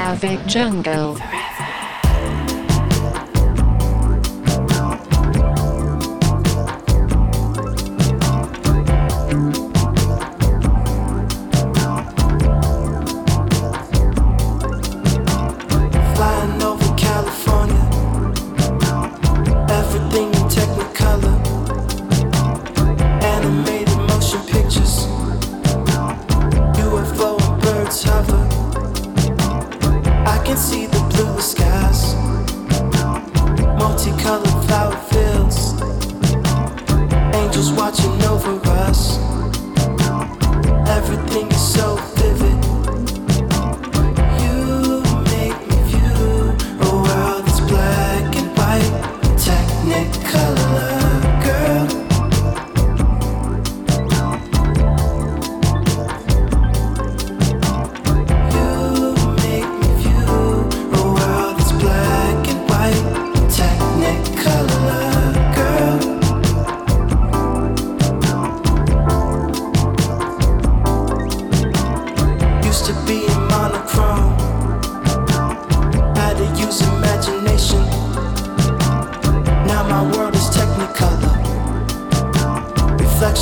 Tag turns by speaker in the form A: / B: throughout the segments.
A: Traffic Jungle.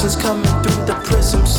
B: is coming through the
C: prism.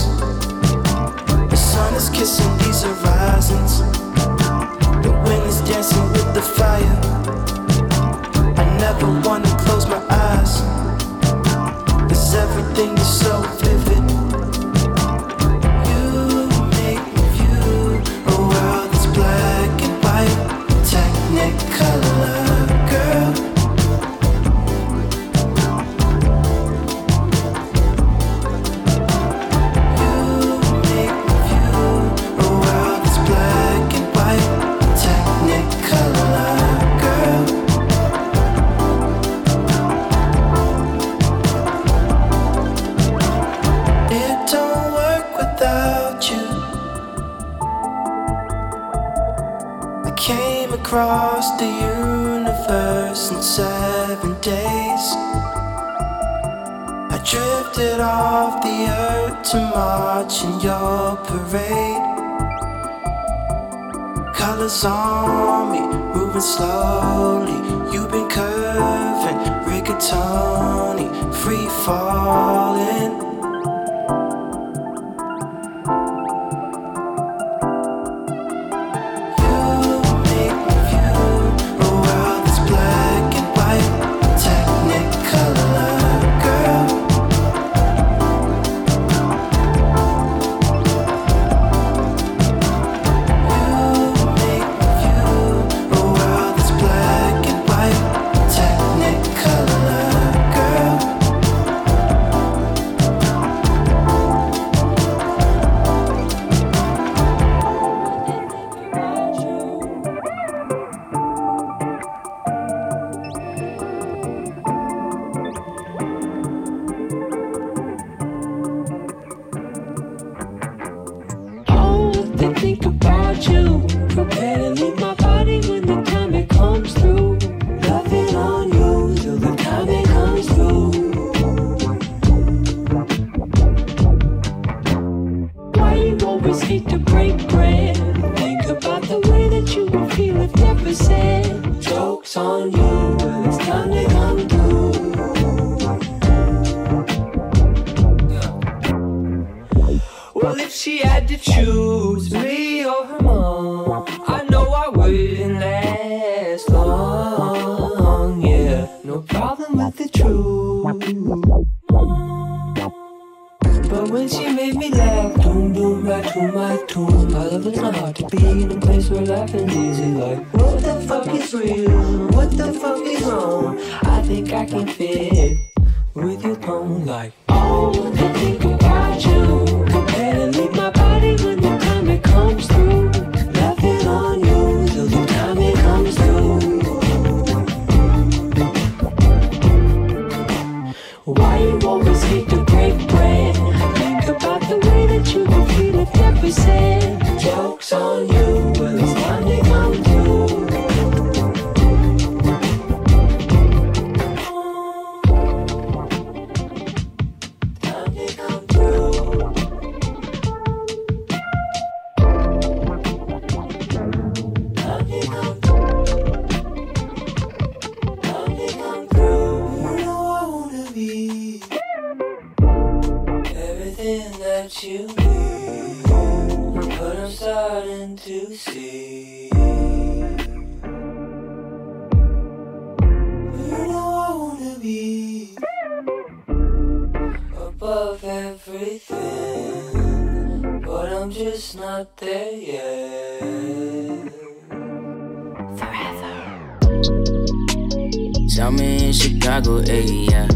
C: Ayy, eh, yeah.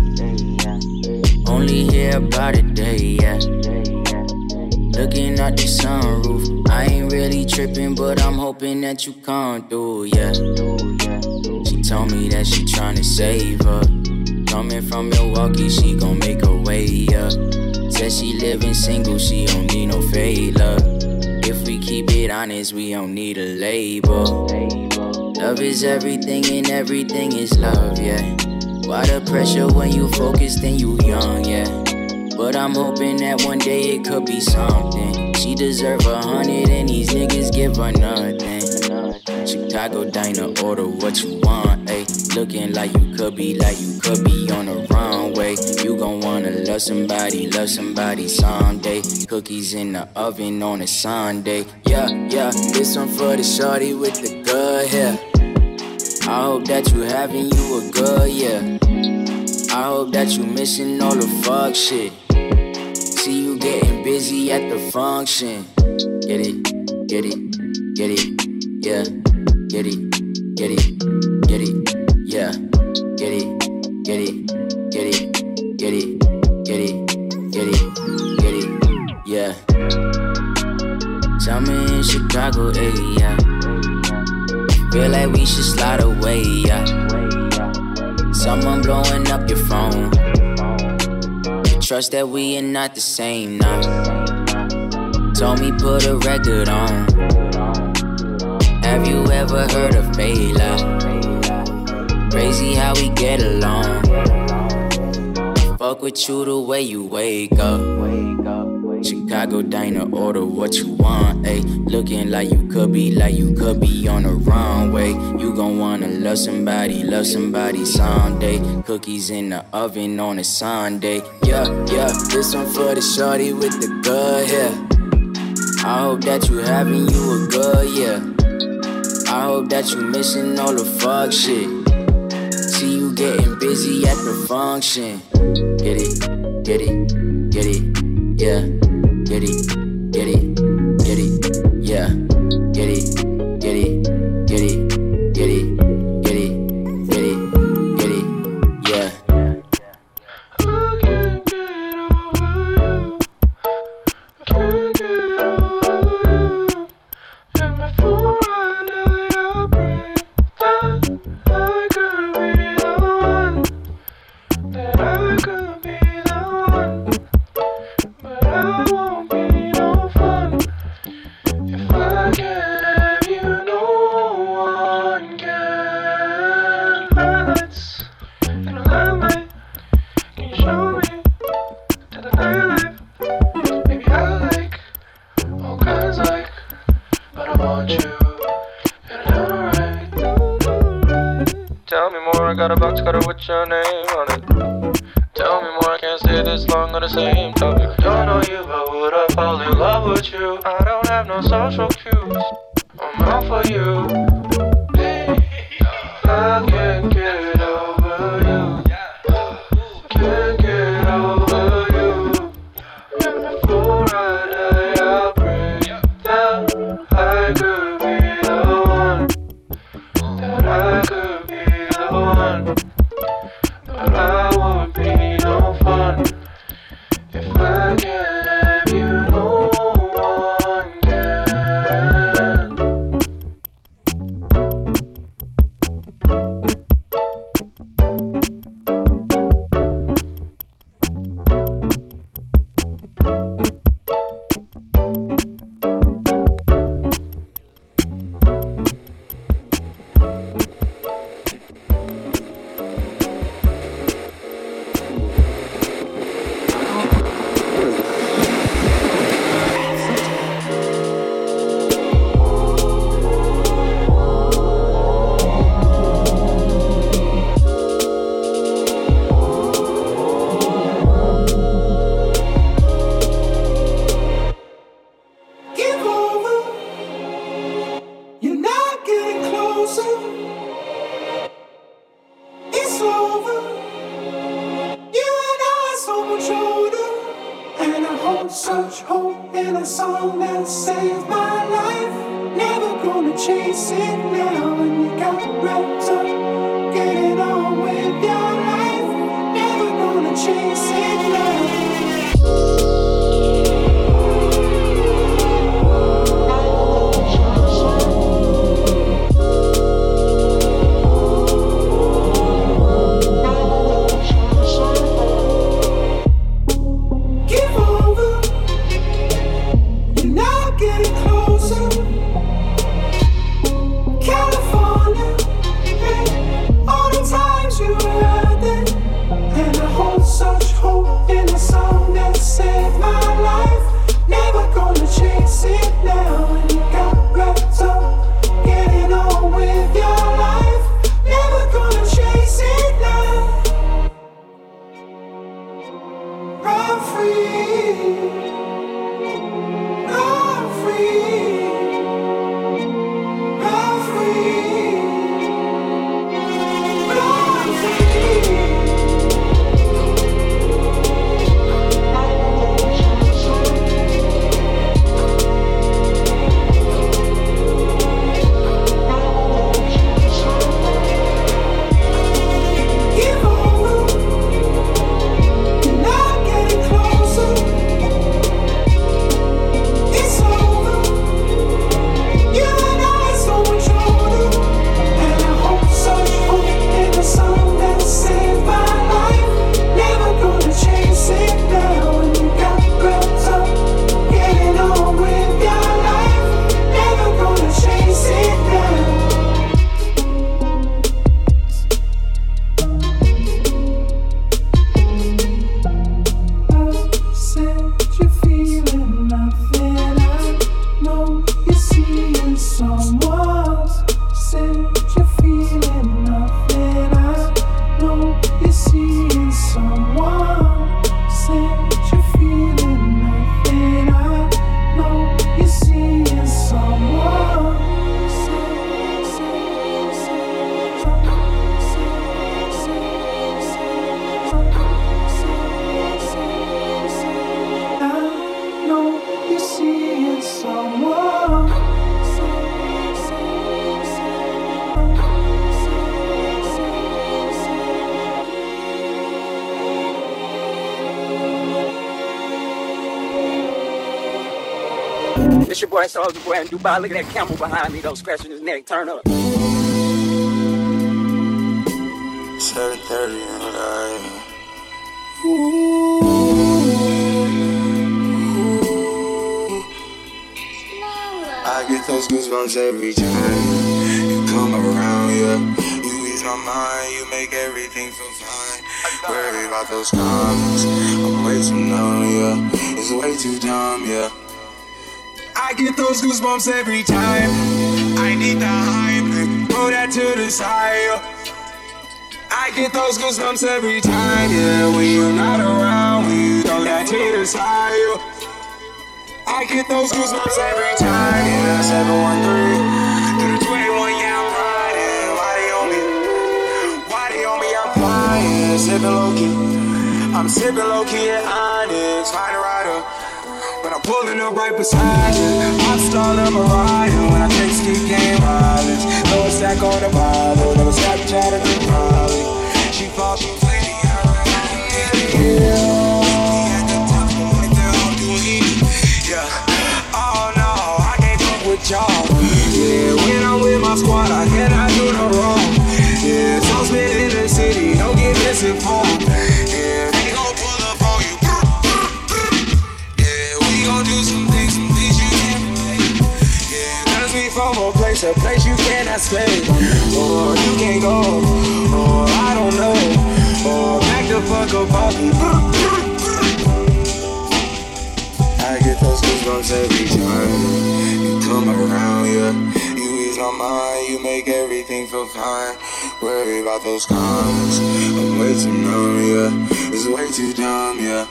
D: Only hear about it day, yeah. Looking out the sunroof, I ain't really tripping, but I'm hoping that you come through, yeah. She told me that she tryna save her. Coming from Milwaukee, she gon' make her way, yeah. Said she living single, she don't need no favor. If we keep it honest, we don't need a label. Love is everything and everything is love, yeah. Why the pressure when you focused and you young, yeah. But I'm hoping that one day it could be something. She deserve a hundred and these niggas give her nothing. Chicago diner, order what you want, ayy. Looking like you could be, like you could be on the runway. You gon' wanna love somebody, love somebody someday. Cookies in the oven on a Sunday. Yeah, yeah, this one for the shorty with the good hair. I hope that you having you a good year. I hope that you missing all the fuck shit. See you getting busy at the function. Get it, get it, get it, yeah. Get it, get it, get it, yeah. Get it, get it, get it, get it, get it, get it, get it, yeah. Summer in Chicago, ayy, yeah. Feel like we should slide away, yeah. Your phone. Trust that we are not the same now. Told me put a record on. Have you ever heard of Bayla? Crazy how we get along. Fuck with you the way you wake up. Chicago diner, order what you want, ayy. Looking like you could be, like you could be on the runway. You gon' wanna love somebody, love somebody someday. Cookies in the oven on a Sunday. Yeah, yeah, this one for the shorty with the good hair. I hope that you having you a good year. I hope that you missing all the fuck shit. See you getting busy at the function. Get it, get it, get it, yeah. Get
E: I got a box cutter with your name on it. Tell me more, I can't stay this long on the same topic. Don't know you, but would I fall in love with you? I don't have no social cues. I'm out for you.
F: Soulja Boy in Dubai. Look at that camel behind me, though, scratching his neck. Turn up.
G: 7:30 in the night. I get those goosebumps every time you come around, yeah. You ease my mind, you make everything feel fine. Worry about those comments, I'm way too numb, yeah. It's way too dumb, yeah. I get those goosebumps every time. I need the hype, throw that to the side. I get those goosebumps every time, yeah. When you're not around, you throw that to the side. I get those goosebumps every time, yeah. 713 through the 21, yeah, I'm riding. Why they on me? Why they on me? I'm flying, sipping low key. I'm sipping low key at Onyx, find a rider. Pulling up right beside you. I'm starting a rider when I take skip game mileage. No stack on the Bible, no Snapchat or the Molly. She fall through plenty, yeah. Oh y'all. Yeah, when I'm with my squad, I cannot do no wrong. Stay. Or you can't go, or I don't know. Or back the fuck up off me. I get those goosebumps every time you come around, yeah. You ease my mind, you make everything feel fine. Worry about those comments, I'm way too numb, yeah. It's way too dumb, yeah.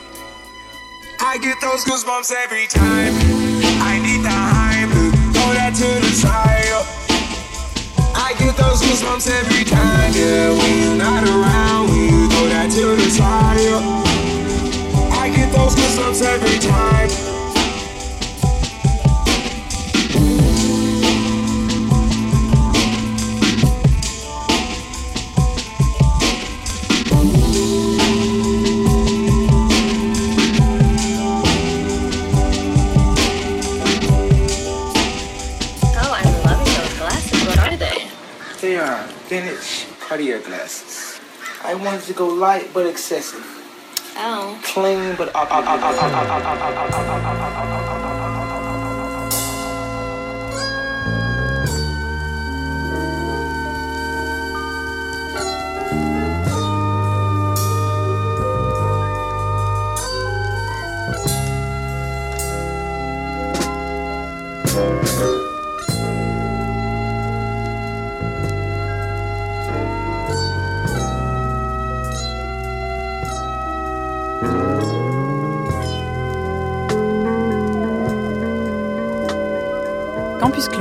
G: I get those goosebumps every time. I need the hype, throw that to the side. Get those goosebumps every time, yeah. When you're not around, when you throw that to the side. I get those
H: goosebumps every time.
I: Vintage Cartier glasses. I wanted to go light but excessive.
J: Oh.
I: Clean but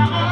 K: Thank you.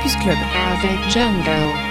L: Campus Club.
M: Avec Jungle.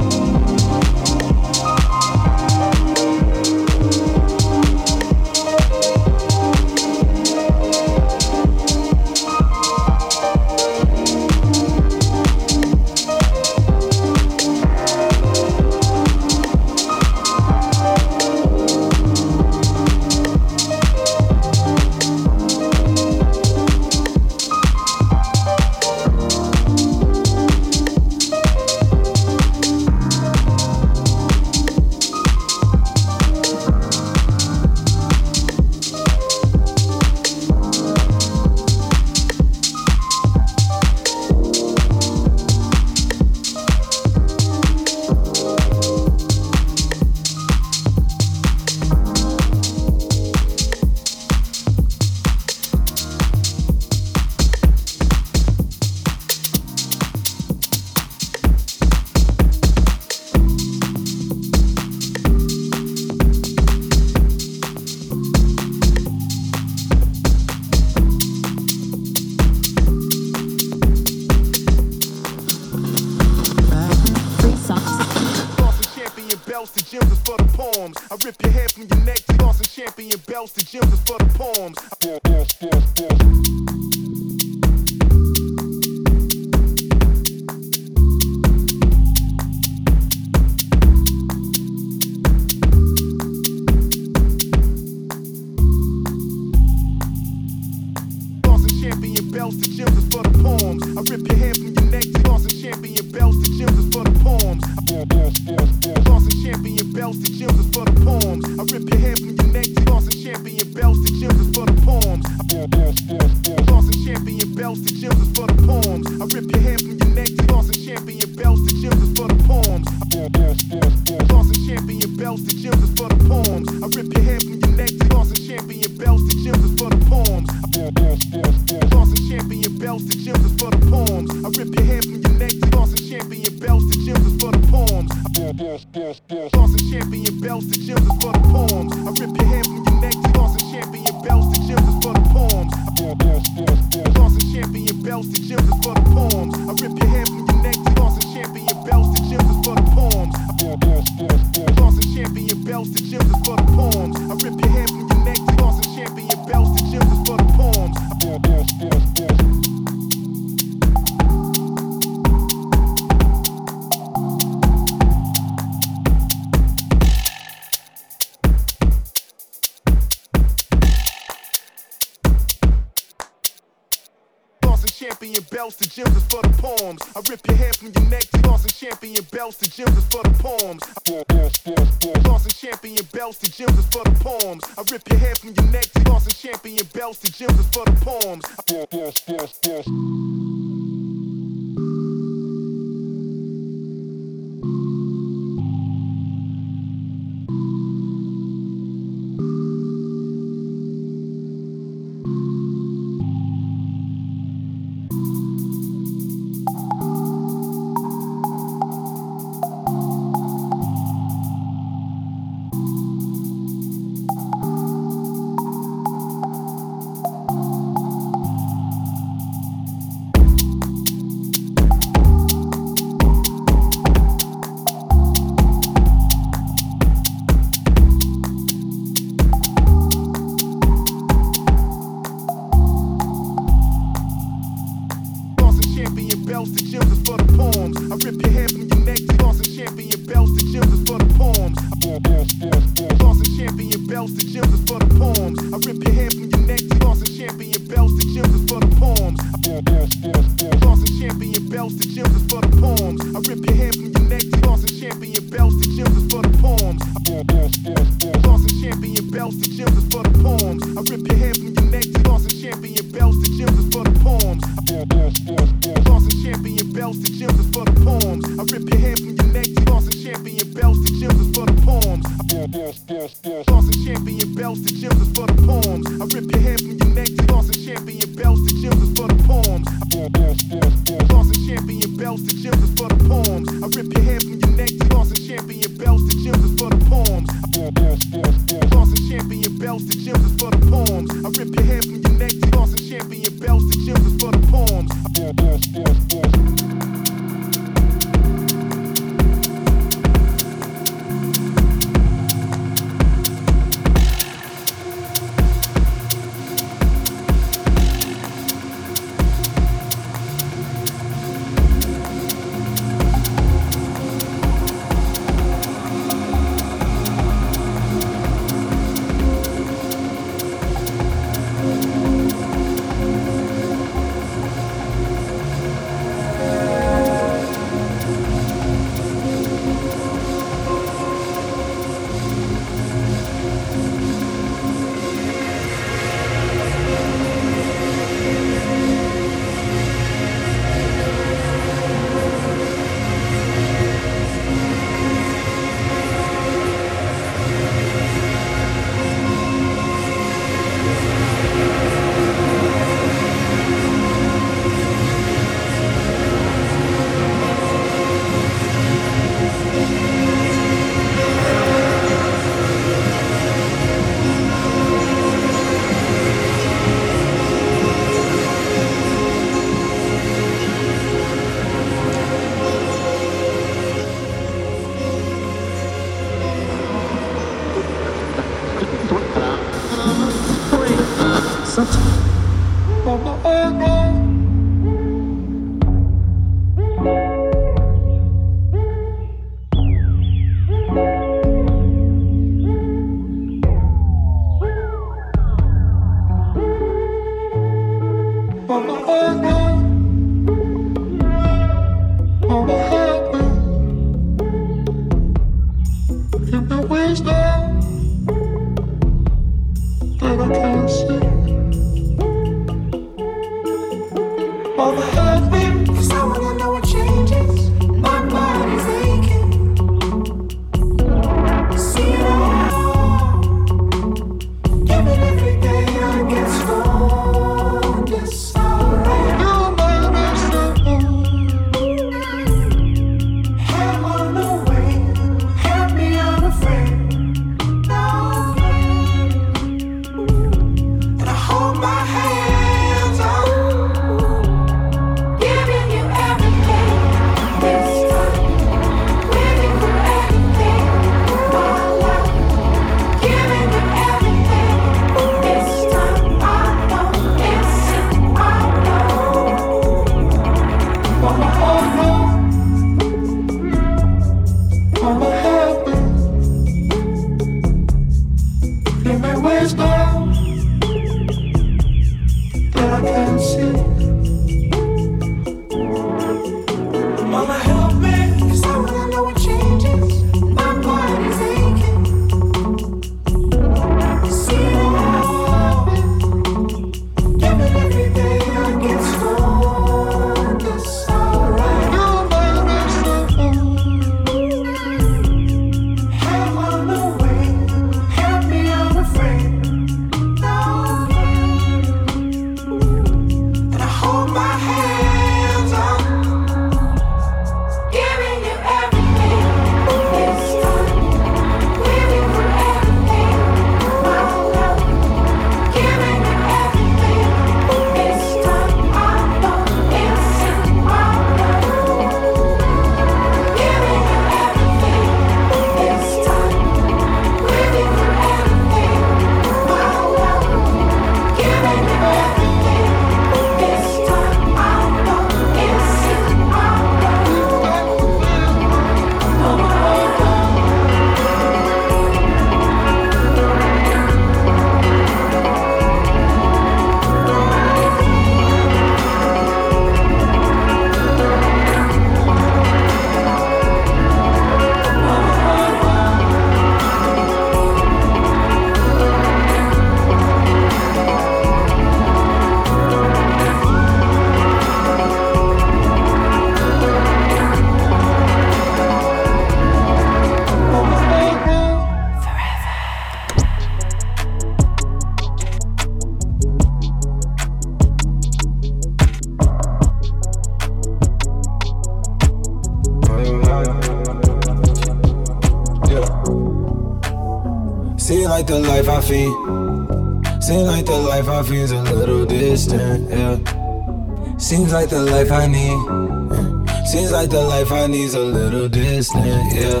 N: The
O: life I feed. Seem like the life I feed's a little distant, yeah. Seems like the life I need. Seems like the life I need's a little distant, yeah.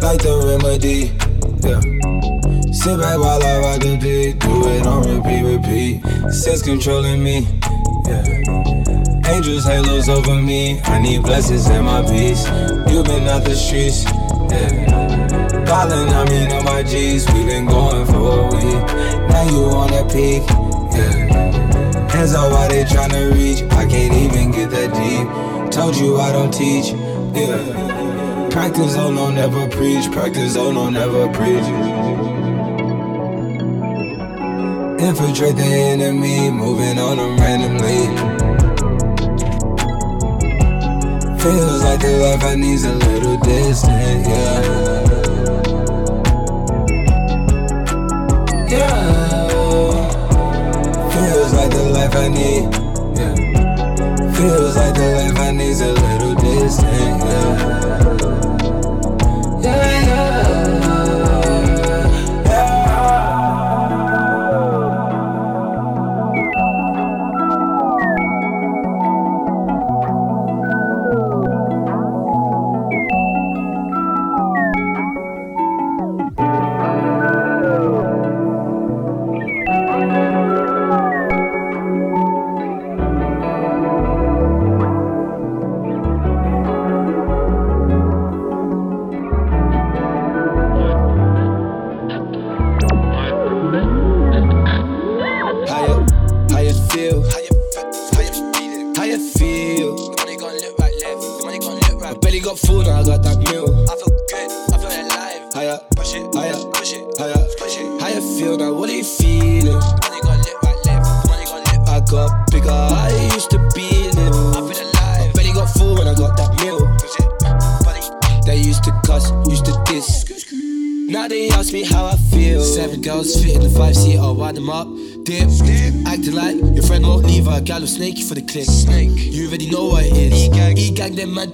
O: Like the remedy, yeah. Sit back while I ride the beat, do it on repeat, repeat. Sense controlling me, yeah. Angels, halos over me. I need blessings in my peace. You've been out the streets, yeah. Ballin', I mean, on my G's. We been going for a week. Now you on that peak, yeah. Hands out while they tryna reach. I can't even get that deep. Told you I don't teach, yeah. Practice, oh no, never preach. Practice, oh no, never preach. Infiltrate the enemy, moving on them randomly. Feels like the life I need's a little distant. Yeah.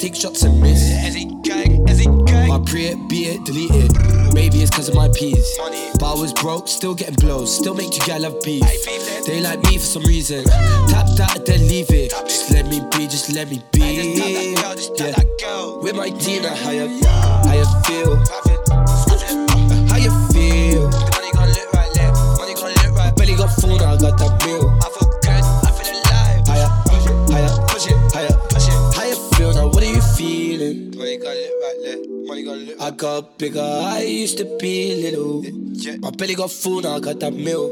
O: Take shots and miss. As it gang, as it gang. I pre it, beat it, delete it. Maybe it's cause of my peas. But I was broke, still getting blows. Still make you gal have beef. They like me for some reason. Tap that, then leave it. Just let me be, just let me be. Yeah. With my how I got bigger. I used to be little. My belly got full now, I got that meal.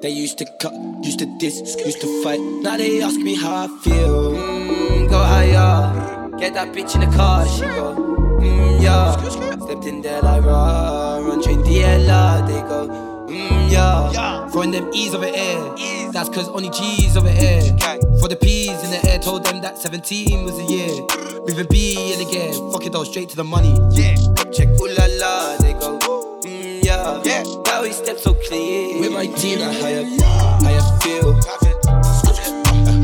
O: They used to cut, used to diss, used to fight. Now they ask me how I feel. Mm, go higher, get that bitch in the car. She go, mm, yeah. Stepped in there like raw, run train DLR. They go, mm, yeah. Throwing them E's over air. That's cause only G's over air. For the P's in the air, told them that 17 was a year. Moving B in again, fuck it though, straight to the money. Yeah, check, ooh la la. They go, mm, yeah. yeah. Now he steps so clean. With my how you, how you feel?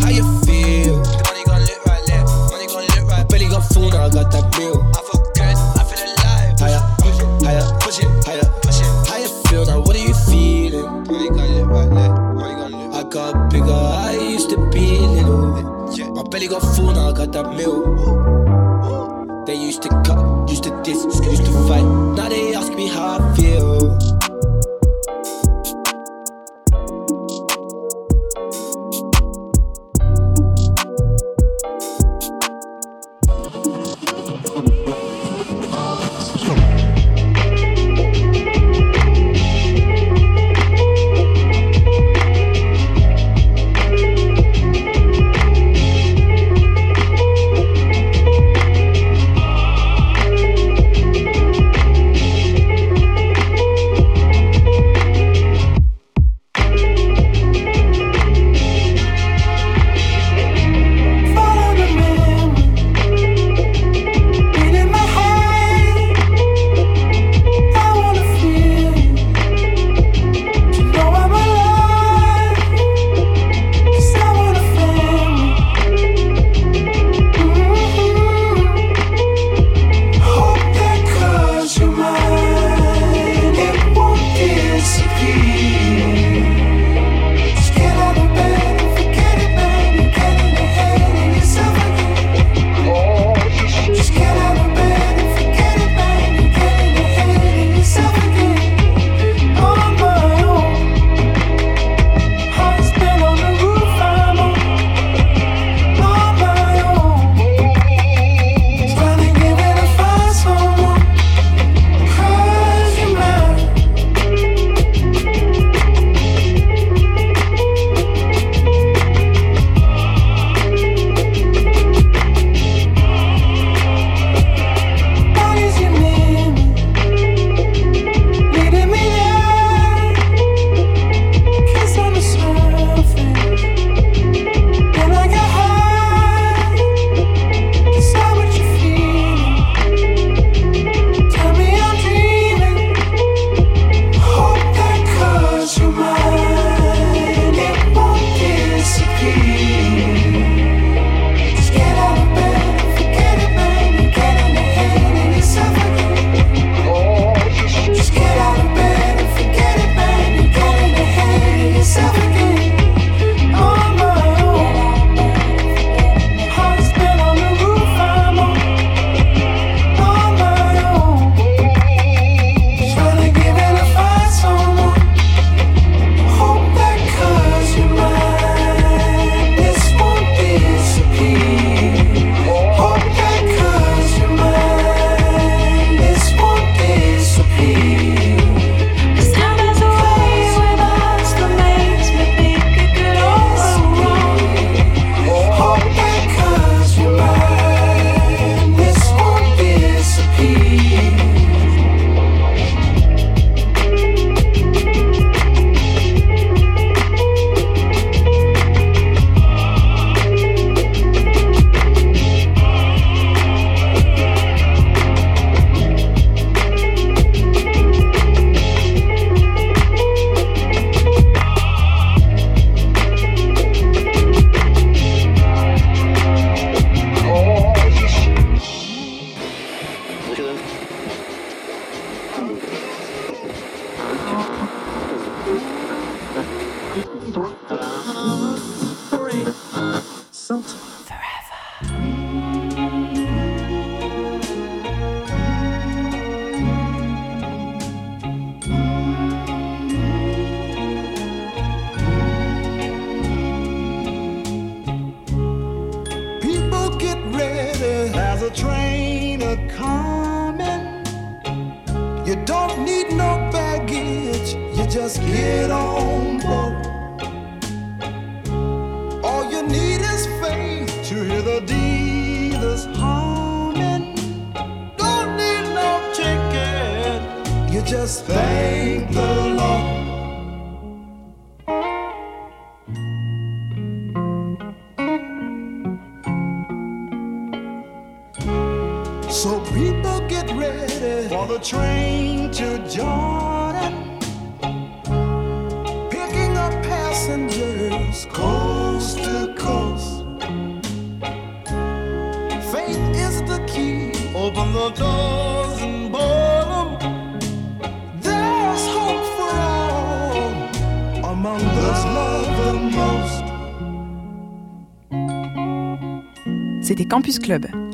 O: How you feel? The money gon' look right left, money gon' look right. Belly got full now, I got that meal. My belly got full now, I got that meal. They used to cut, used to diss, used to fight. Now they ask me how I feel.
L: So people get ready for the train to Jordan, picking up passengers coast to coast. Faith is the key. Open the doors and board them. There's hope for all among those love the most.
P: C'était Campus Club.